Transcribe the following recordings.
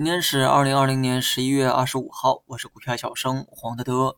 今天是二零二零年十一月二十五号，我是股票小生黄德德。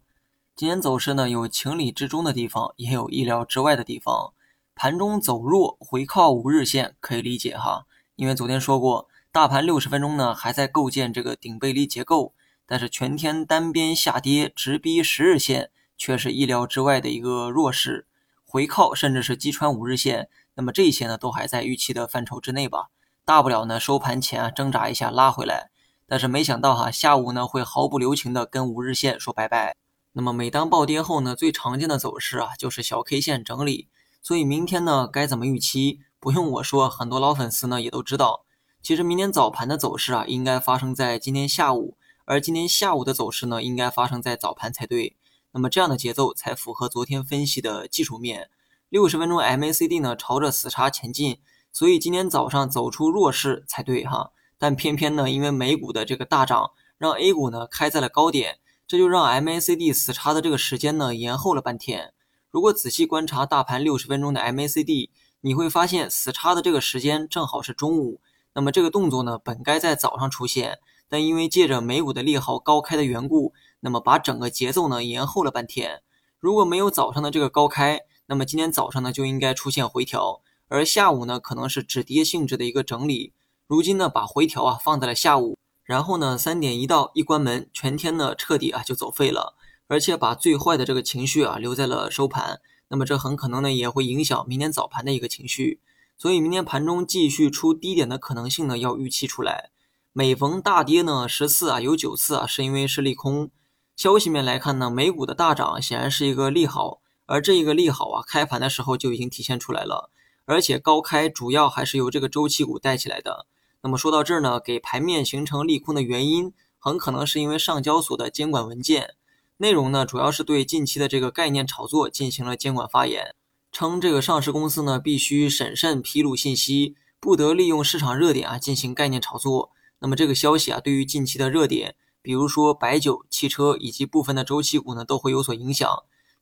今天走势呢，有情理之中的地方，也有意料之外的地方。盘中走弱，回靠五日线可以理解哈，因为昨天说过，大盘六十分钟呢还在构建这个顶背离结构，但是全天单边下跌，直逼十日线，却是意料之外的一个弱势。回靠甚至是击穿五日线，那么这些呢都还在预期的范畴之内吧。大不了呢，收盘前啊挣扎一下拉回来，但是没想到哈，下午呢会毫不留情的跟五日线说拜拜。那么每当暴跌后呢，最常见的走势啊就是小 K 线整理。所以明天呢该怎么预期？不用我说，很多老粉丝呢也都知道。其实明天早盘的走势啊，应该发生在今天下午，而今天下午的走势呢，应该发生在早盘才对。那么这样的节奏才符合昨天分析的技术面。六十分钟 MACD 呢朝着死叉前进。所以今天早上走出弱势才对哈，但偏偏呢，因为美股的这个大涨，让 A 股呢开在了高点，这就让 MACD 死叉的这个时间呢延后了半天。如果仔细观察大盘六十分钟的 MACD，你会发现死叉的这个时间正好是中午。那么这个动作呢，本该在早上出现，但因为借着美股的利好高开的缘故，那么把整个节奏呢延后了半天。如果没有早上的这个高开，那么今天早上呢就应该出现回调。而下午呢，可能是止跌性质的一个整理。如今呢，把回调啊放在了下午，然后呢，三点一到一关门，全天呢彻底啊就走废了，而且把最坏的这个情绪啊留在了收盘。那么这很可能呢也会影响明天早盘的一个情绪。所以明天盘中继续出低点的可能性呢要预期出来。每逢大跌呢十次啊有九次啊是因为是利空。消息面来看呢，美股的大涨显然是一个利好，而这一个利好啊开盘的时候就已经体现出来了。而且高开主要还是由这个周期股带起来的。那么说到这儿呢，给盘面形成利空的原因，很可能是因为上交所的监管文件内容呢，主要是对近期的这个概念炒作进行了监管发言，称这个上市公司呢必须审慎披露信息，不得利用市场热点啊进行概念炒作。那么这个消息啊，对于近期的热点，比如说白酒、汽车以及部分的周期股呢，都会有所影响。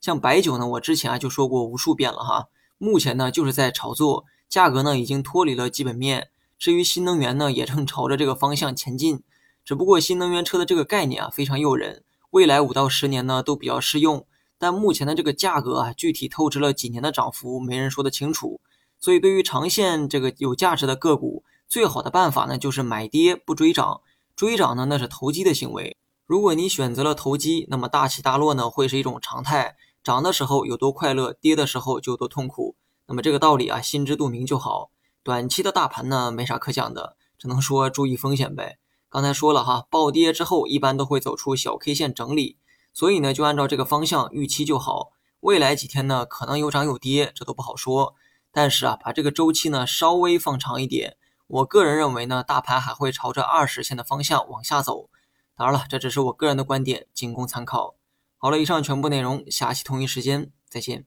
像白酒呢，我之前啊就说过无数遍了哈。目前呢，就是在炒作，价格呢已经脱离了基本面。至于新能源呢，也正朝着这个方向前进。只不过新能源车的这个概念啊，非常诱人，未来五到十年呢都比较适用。但目前的这个价格啊，具体透支了几年的涨幅，没人说得清楚。所以对于长线这个有价值的个股，最好的办法呢，就是买跌不追涨。追涨呢，那是投机的行为。如果你选择了投机，那么大起大落呢，会是一种常态。涨的时候有多快乐，跌的时候就多痛苦。那么这个道理啊，心知肚明就好。短期的大盘呢，没啥可讲的，只能说注意风险呗。刚才说了哈，暴跌之后一般都会走出小 K 线整理，所以呢，就按照这个方向预期就好。未来几天呢，可能有涨有跌，这都不好说。但是啊，把这个周期呢稍微放长一点，我个人认为呢，大盘还会朝着二十线的方向往下走。当然了，这只是我个人的观点，仅供参考。好了，以上全部内容，下期同一时间再见。